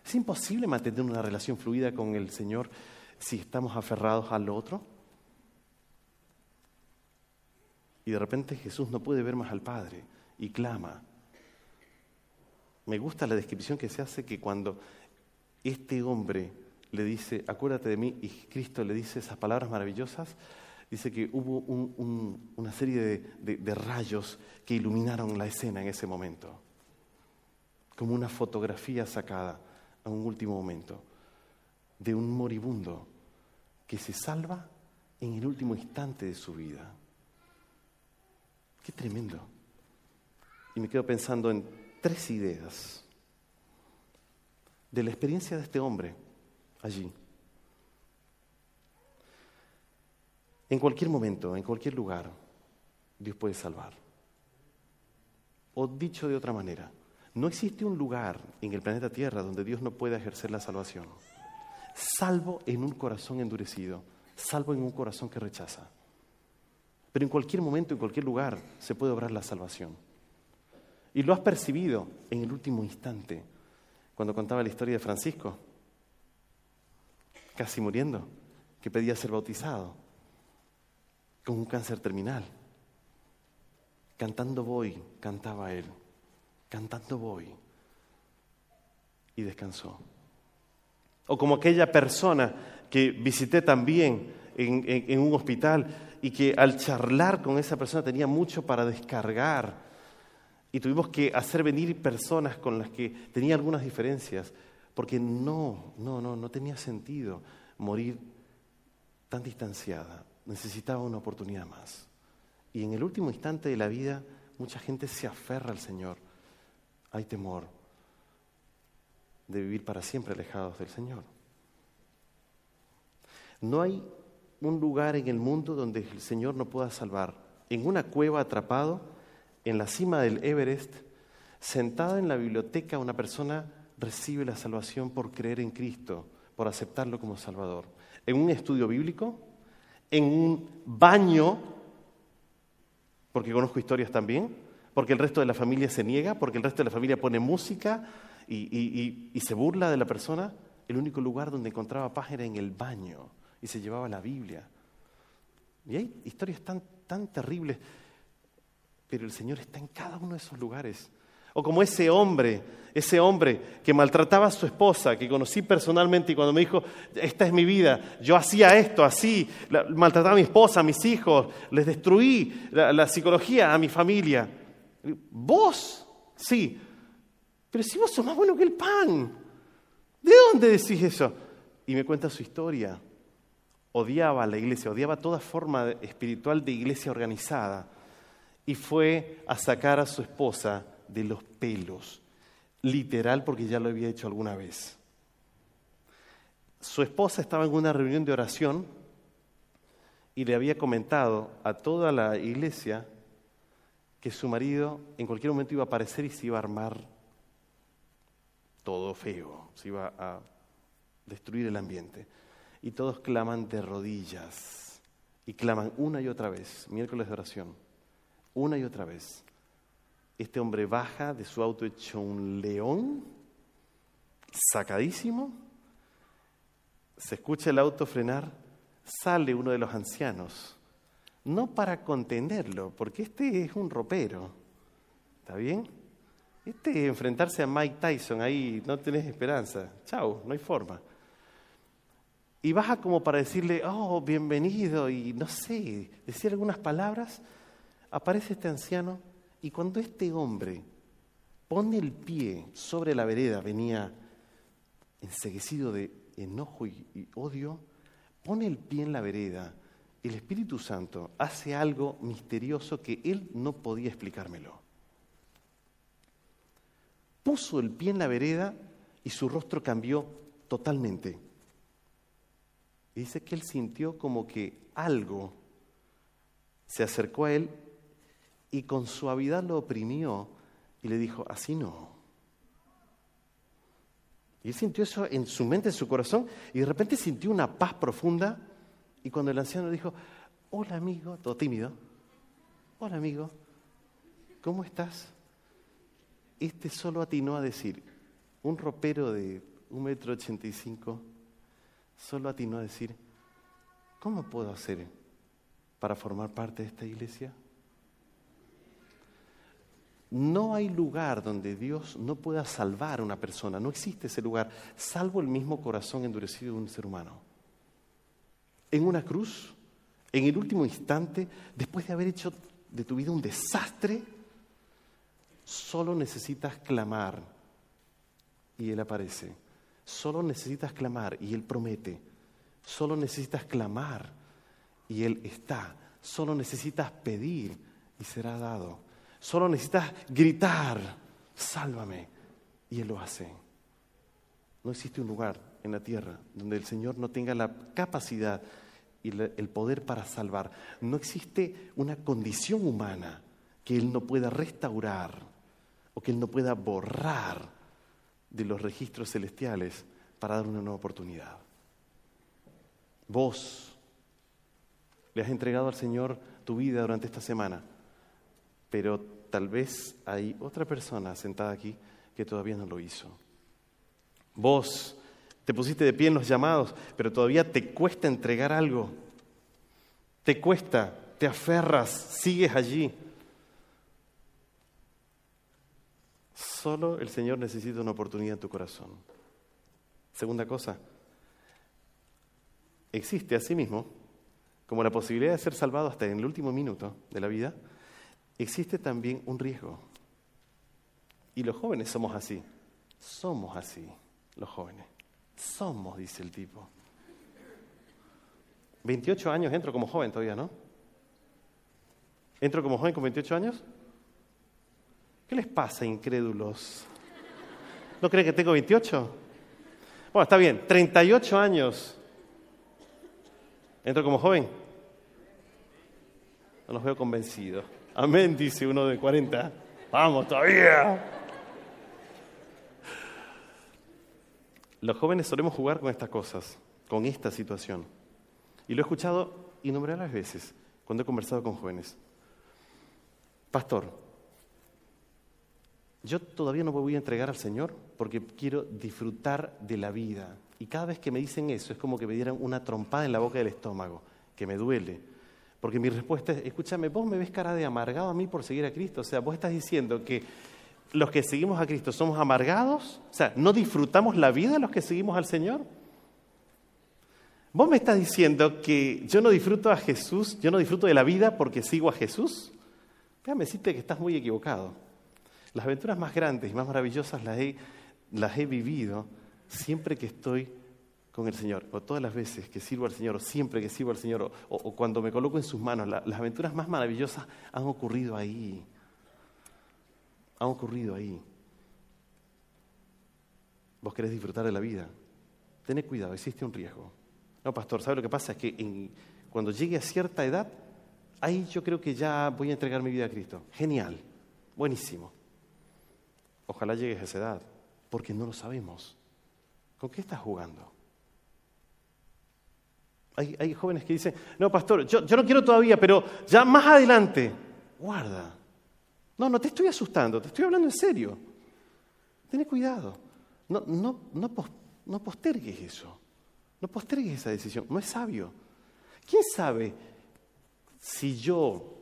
Es imposible mantener una relación fluida con el Señor si estamos aferrados al otro. Y de repente Jesús no puede ver más al Padre y clama. Me gusta la descripción que se hace que cuando este hombre le dice, acuérdate de mí, y Cristo le dice esas palabras maravillosas, dice que hubo una serie de, rayos que iluminaron la escena en ese momento, como una fotografía sacada a un último momento de un moribundo que se salva en el último instante de su vida. Qué tremendo. Y me quedo pensando en tres ideas de la experiencia de este hombre allí. En cualquier momento, en cualquier lugar, Dios puede salvar. O dicho de otra manera, no existe un lugar en el planeta Tierra donde Dios no pueda ejercer la salvación, salvo en un corazón endurecido, salvo en un corazón que rechaza. Pero en cualquier momento, en cualquier lugar, se puede obrar la salvación. Y lo has percibido en el último instante, cuando contaba la historia de Francisco, casi muriendo, que pedía ser bautizado, con un cáncer terminal. Cantando voy, cantaba él, cantando voy. Y descansó. O como aquella persona que visité también en, en un hospital y que al charlar con esa persona tenía mucho para descargar. Y tuvimos que hacer venir personas con las que tenía algunas diferencias porque no, no, no, no tenía sentido morir tan distanciada. Necesitaba una oportunidad más. Y en el último instante de la vida, mucha gente se aferra al Señor. Hay temor de vivir para siempre alejados del Señor. No hay un lugar en el mundo donde el Señor no pueda salvar. En una cueva atrapado, en la cima del Everest, sentada en la biblioteca, una persona recibe la salvación por creer en Cristo, por aceptarlo como Salvador. En un estudio bíblico, en un baño, porque conozco historias también, porque el resto de la familia se niega, porque el resto de la familia pone música y, se burla de la persona, el único lugar donde encontraba paz era en el baño y se llevaba la Biblia. Y hay historias tan, tan terribles, pero el Señor está en cada uno de esos lugares. O como ese hombre, ese hombre que maltrataba a su esposa, que conocí personalmente y cuando me dijo, esta es mi vida, yo hacía esto así, maltrataba a mi esposa, a mis hijos, les destruí la, psicología a mi familia. ¿Vos? Sí. Pero si vos sos más bueno que el pan, ¿de dónde decís eso? Y me cuenta su historia. Odiaba a la iglesia, odiaba toda forma espiritual de iglesia organizada. Y fue a sacar a su esposa de los pelos, literal porque ya lo había hecho alguna vez. Su esposa estaba en una reunión de oración y le había comentado a toda la iglesia que su marido en cualquier momento iba a aparecer y se iba a armar todo feo, se iba a destruir el ambiente. Y todos claman de rodillas y claman una y otra vez, miércoles de oración, una y otra vez. Este hombre baja de su auto hecho un león, sacadísimo, se escucha el auto frenar, sale uno de los ancianos, no para contenerlo, porque este es un ropero, ¿está bien? Este enfrentarse a Mike Tyson ahí, no tenés esperanza, chao, no hay forma. Y baja como para decirle, oh, bienvenido, y no sé, decir algunas palabras, aparece este anciano y cuando este hombre pone el pie sobre la vereda, venía enseguecido de enojo y, odio, pone el pie en la vereda, el Espíritu Santo hace algo misterioso que él no podía explicármelo. Puso el pie en la vereda y su rostro cambió totalmente. dice que él sintió como que algo se acercó a él y con suavidad lo oprimió y le dijo, así no. Y él sintió eso en su mente, en su corazón, y de repente sintió una paz profunda. Y cuando el anciano dijo, hola amigo, todo tímido, hola amigo, ¿cómo estás? Este solo atinó a decir, un ropero de un metro ochenta y cinco, solo atinó a decir, ¿cómo puedo hacer para formar parte de esta iglesia? No hay lugar donde Dios no pueda salvar a una persona, no existe ese lugar, salvo el mismo corazón endurecido de un ser humano. En una cruz, en el último instante, después de haber hecho de tu vida un desastre, solo necesitas clamar y Él aparece. Solo necesitas clamar y Él promete. Solo necesitas clamar y Él está. Solo necesitas pedir y será dado. Solo necesitas gritar, sálvame. Y Él lo hace. No existe un lugar en la tierra donde el Señor no tenga la capacidad y el poder para salvar. No existe una condición humana que Él no pueda restaurar o que Él no pueda borrar de los registros celestiales para dar una nueva oportunidad. Vos le has entregado al Señor tu vida durante esta semana, pero tal vez hay otra persona sentada aquí que todavía no lo hizo. Vos te pusiste de pie en los llamados, pero todavía te cuesta entregar algo. Te cuesta, te aferras, sigues allí. Solo el Señor necesita una oportunidad en tu corazón. Segunda cosa, existe asimismo, como la posibilidad de ser salvado hasta en el último minuto de la vida, existe también un riesgo. Y los jóvenes somos así. Somos así, los jóvenes. Somos, dice el tipo. 28 años entro como joven todavía, ¿no? ¿Entro como joven con 28 años? ¿Qué les pasa, incrédulos? ¿No creen que tengo 28? Bueno, está bien, 38 años. ¿Entro como joven? No los veo convencidos. Amén, dice uno de 40. Vamos todavía. Los jóvenes solemos jugar con estas cosas, con esta situación. Y lo he escuchado innumerables veces cuando he conversado con jóvenes. Pastor, yo todavía no me voy a entregar al Señor porque quiero disfrutar de la vida. Y cada vez que me dicen eso es como que me dieran una trompada en la boca del estómago, que me duele. Porque mi respuesta es, escúchame, vos me ves cara de amargado a mí por seguir a Cristo. O sea, vos estás diciendo que los que seguimos a Cristo somos amargados. O sea, ¿no disfrutamos la vida los que seguimos al Señor? ¿Vos me estás diciendo que yo no disfruto a Jesús, yo no disfruto de la vida porque sigo a Jesús? Déjame decirte que estás muy equivocado. Las aventuras más grandes y más maravillosas las he, las he vivido siempre que estoy con el Señor, o todas las veces que sirvo al Señor, o siempre que sirvo al Señor, o, cuando me coloco en sus manos. las aventuras más maravillosas han ocurrido ahí. Han ocurrido ahí. Vos querés disfrutar de la vida. Tened cuidado, existe un riesgo. No, pastor, ¿sabe lo que pasa? Es que cuando llegue a cierta edad, ahí yo creo que ya voy a entregar mi vida a Cristo. Genial, buenísimo. Ojalá llegues a esa edad, porque no lo sabemos. ¿Con qué estás jugando? Hay, jóvenes que dicen, no, pastor, yo, no quiero todavía, pero ya más adelante, guarda. No, no te estoy asustando, te estoy hablando en serio. Ten cuidado. No, no, no, no postergues eso. No postergues esa decisión, no es sabio. ¿Quién sabe si yo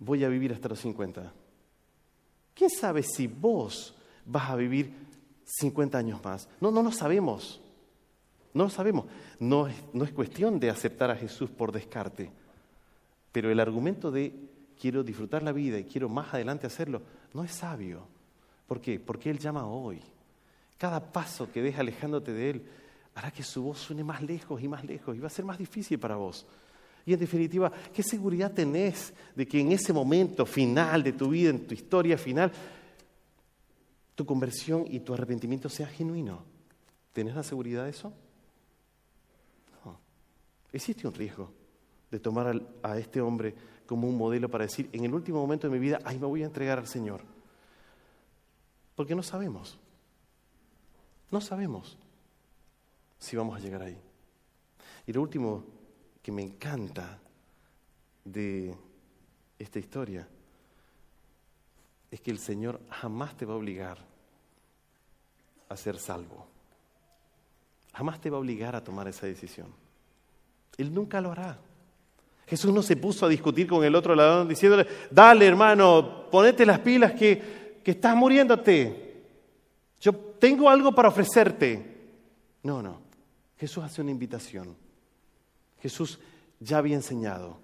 voy a vivir hasta los 50? ¿Quién sabe si vos vas a vivir 50 años más? No, no lo sabemos. No lo sabemos. No es, cuestión de aceptar a Jesús por descarte. Pero el argumento de quiero disfrutar la vida y quiero más adelante hacerlo, no es sabio. ¿Por qué? Porque Él llama hoy. Cada paso que deja alejándote de Él hará que su voz suene más lejos y más lejos y va a ser más difícil para vos. Y en definitiva, ¿qué seguridad tenés de que en ese momento final de tu vida, en tu historia final, tu conversión y tu arrepentimiento sea genuino? ¿Tenés la seguridad de eso? Existe un riesgo de tomar a este hombre como un modelo para decir, en el último momento de mi vida, ay, me voy a entregar al Señor. Porque no sabemos. No sabemos si vamos a llegar ahí. Y lo último que me encanta de esta historia es que el Señor jamás te va a obligar a ser salvo. Jamás te va a obligar a tomar esa decisión. Él nunca lo hará. Jesús no se puso a discutir con el otro ladrón diciéndole, dale hermano, ponete las pilas que, que estás muriéndote. Yo tengo algo para ofrecerte. No, no. Jesús hace una invitación. Jesús ya había enseñado.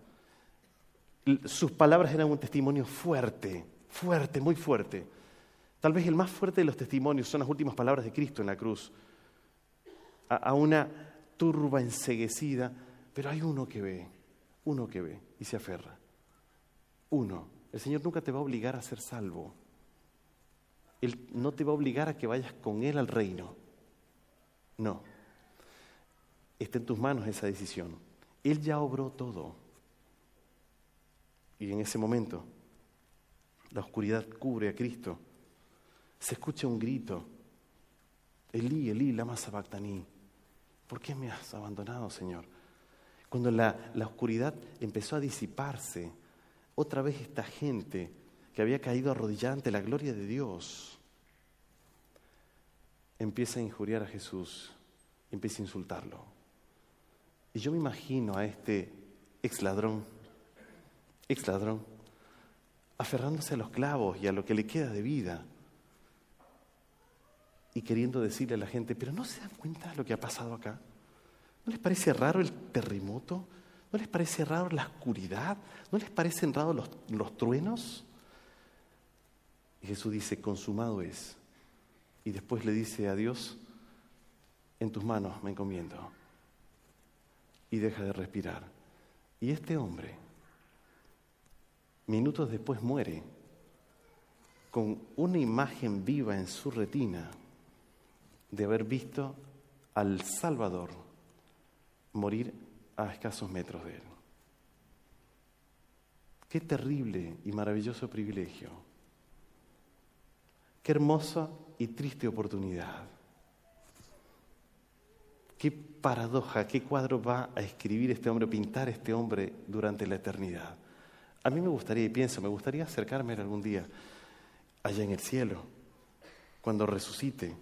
Sus palabras eran un testimonio fuerte, fuerte, muy fuerte. Tal vez el más fuerte de los testimonios son las últimas palabras de Cristo en la cruz. A, a una turba enseguecida, pero hay uno que ve, uno que ve y se aferra. Uno. El Señor nunca te va a obligar a ser salvo. Él no te va a obligar a que vayas con Él al reino. No. Está en tus manos esa decisión. Él ya obró todo. Y en ese momento, la oscuridad cubre a Cristo. Se escucha un grito. Elí, Elí, lama sabactaní. ¿Por qué me has abandonado, Señor? Cuando la, la oscuridad empezó a disiparse, otra vez esta gente que había caído arrodillada ante la gloria de Dios, empieza a injuriar a Jesús, empieza a insultarlo. Y yo me imagino a este ex ladrón, ex ladrón, aferrándose a los clavos y a lo que le queda de vida y queriendo decirle a la gente, pero ¿no se dan cuenta de lo que ha pasado acá? ¿No les parece raro el terremoto? ¿No les parece raro la oscuridad? ¿No les parecen raros los, los truenos? Y Jesús dice, consumado es. Y después le dice a Dios, en tus manos me encomiendo. Y deja de respirar. Y este hombre, minutos después, muere con una imagen viva en su retina de haber visto al Salvador morir a escasos metros de él. Qué terrible y maravilloso privilegio. Qué hermosa y triste oportunidad. Qué paradoja, qué cuadro va a escribir este hombre, pintar este hombre durante la eternidad. A mí me gustaría, y pienso, me gustaría acercarme algún día allá en el cielo, cuando resucite,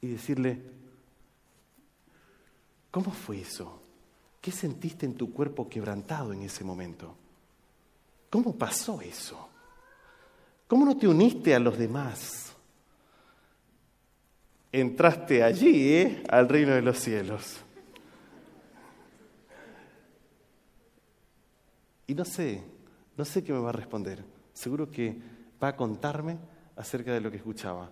y decirle, ¿cómo fue eso? ¿Qué sentiste en tu cuerpo quebrantado en ese momento? ¿Cómo pasó eso? ¿Cómo no te uniste a los demás? Entraste allí, ¿eh? Al reino de los cielos. Y no sé, no sé qué me va a responder. Seguro que va a contarme acerca de lo que escuchaba.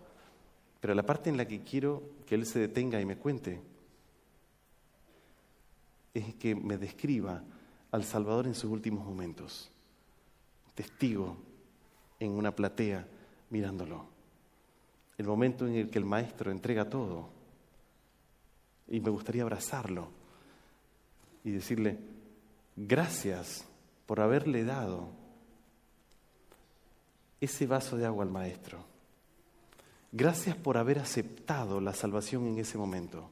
Pero la parte en la que quiero que él se detenga y me cuente es que me describa al Salvador en sus últimos momentos. Testigo en una platea mirándolo. El momento en el que el maestro entrega todo. Y me gustaría abrazarlo y decirle, gracias por haberle dado ese vaso de agua al maestro. Gracias por haber aceptado la salvación en ese momento.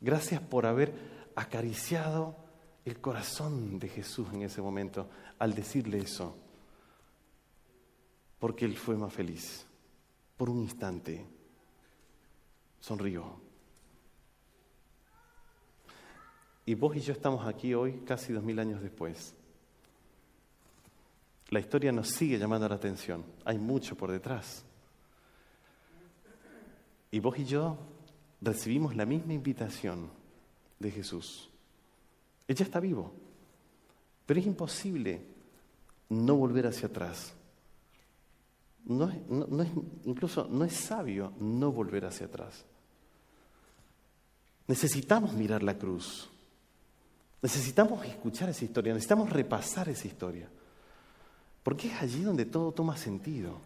Gracias por haber acariciado el corazón de Jesús en ese momento al decirle eso. Porque Él fue más feliz. Por un instante sonrió. Y vos y yo estamos aquí hoy, casi dos mil años después. La historia nos sigue llamando la atención. Hay mucho por detrás. Y vos y yo recibimos la misma invitación de Jesús. Ella está vivo, pero es imposible no volver hacia atrás. No es, incluso no es sabio no volver hacia atrás. Necesitamos mirar la cruz. Necesitamos escuchar esa historia, necesitamos repasar esa historia. Porque es allí donde todo toma sentido.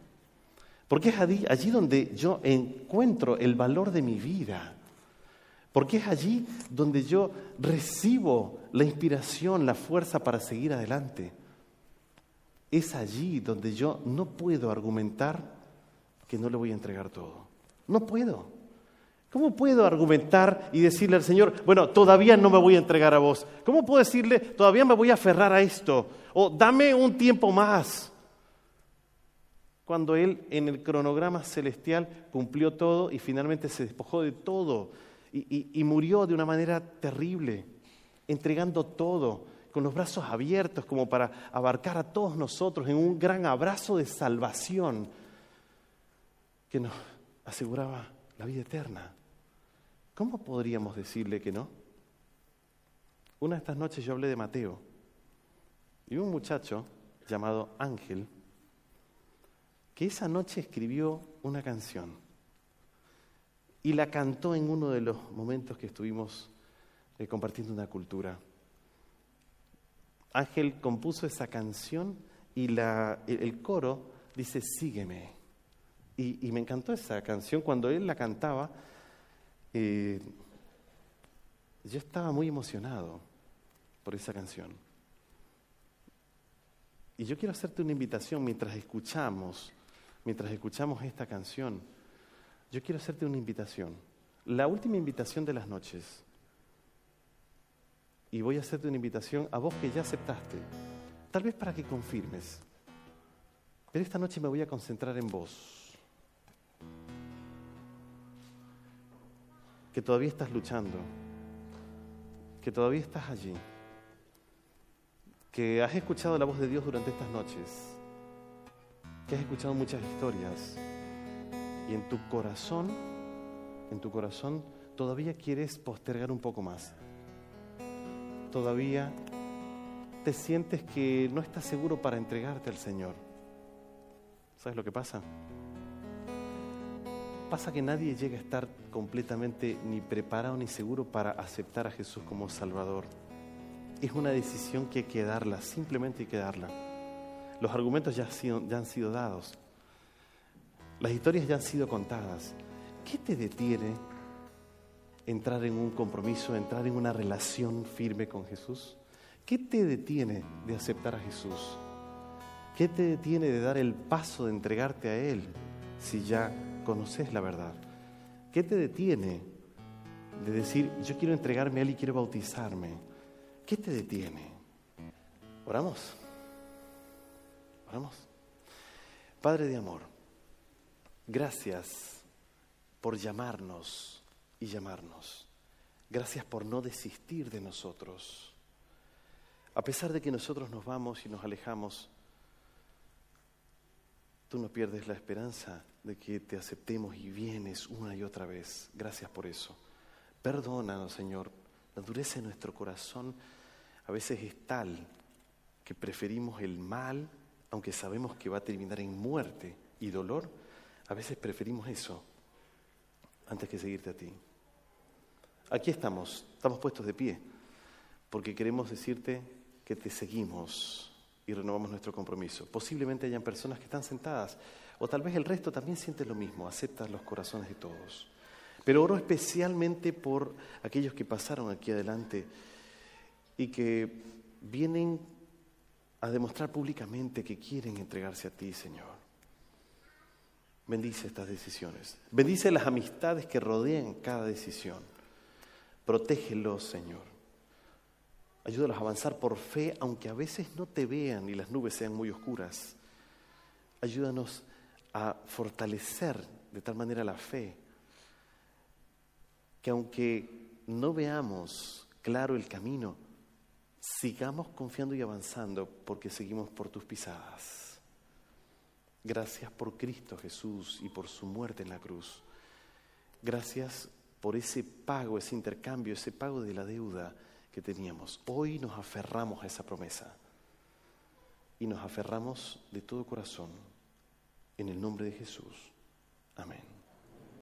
Porque es allí, allí donde yo encuentro el valor de mi vida. Porque es allí donde yo recibo la inspiración, la fuerza para seguir adelante. Es allí donde yo no puedo argumentar que no le voy a entregar todo. No puedo. ¿Cómo puedo argumentar y decirle al Señor, bueno, todavía no me voy a entregar a vos? ¿Cómo puedo decirle, todavía me voy a aferrar a esto? O dame un tiempo más. Cuando Él en el cronograma celestial cumplió todo y finalmente se despojó de todo y, murió de una manera terrible, entregando todo, con los brazos abiertos como para abarcar a todos nosotros en un gran abrazo de salvación que nos aseguraba la vida eterna. ¿Cómo podríamos decirle que no? Una de estas noches yo hablé de Mateo y un muchacho llamado Ángel que esa noche escribió una canción y la cantó en uno de los momentos que estuvimos eh, compartiendo una cultura. Ángel compuso esa canción y el, coro dice, sígueme. y me encantó esa canción. Cuando él la cantaba, yo estaba muy emocionado por esa canción. Y yo quiero hacerte una invitación mientras escuchamos, mientras escuchamos esta canción. Yo quiero hacerte una invitación. La última invitación de las noches. Y voy a hacerte una invitación a vos que ya aceptaste. Tal vez para que confirmes. Pero esta noche me voy a concentrar en vos. que todavía estás luchando, que todavía estás allí, que has escuchado la voz de Dios durante estas noches, que has escuchado muchas historias y en tu corazón, en tu corazón todavía quieres postergar un poco más. Todavía te sientes que no estás seguro para entregarte al Señor. ¿Sabes lo que pasa? Pasa que nadie llega a estar completamente ni preparado ni seguro para aceptar a Jesús como Salvador. Es una decisión que hay que darla, simplemente hay que darla. Los argumentos ya, ya han sido dados, las historias ya han sido contadas. ¿Qué te detiene entrar en un compromiso, entrar en una relación firme con Jesús? ¿Qué te detiene de aceptar a Jesús? ¿Qué te detiene de dar el paso de entregarte a Él si ya conoces la verdad? ¿Qué te detiene de decir, yo quiero entregarme a Él y quiero bautizarme? ¿Qué te detiene? Oramos. Oramos. Padre de amor, gracias por llamarnos y llamarnos. Gracias por no desistir de nosotros. A pesar de que nosotros nos vamos y nos alejamos, tú no pierdes la esperanza de que te aceptemos y vienes una y otra vez. Gracias por eso. Perdónanos, Señor. La dureza de nuestro corazón a veces es tal que preferimos el mal, aunque sabemos que va a terminar en muerte y dolor, a veces preferimos eso antes que seguirte a ti. Aquí estamos, estamos puestos de pie, porque queremos decirte que te seguimos y renovamos nuestro compromiso. Posiblemente hayan personas que están sentadas o tal vez el resto también siente lo mismo, acepta los corazones de todos. Pero oro especialmente por aquellos que pasaron aquí adelante y que vienen a demostrar públicamente que quieren entregarse a ti, Señor. Bendice estas decisiones. Bendice las amistades que rodean cada decisión. Protégelos, Señor. Ayúdalos a avanzar por fe, aunque a veces no te vean y las nubes sean muy oscuras. Ayúdanos a fortalecer de tal manera la fe que aunque no veamos claro el camino, sigamos confiando y avanzando porque seguimos por tus pisadas. Gracias por Cristo Jesús y por su muerte en la cruz. Gracias por ese pago, ese intercambio, ese pago de la deuda que teníamos. Hoy nos aferramos a esa promesa y nos aferramos de todo corazón en el nombre de Jesús. Amén.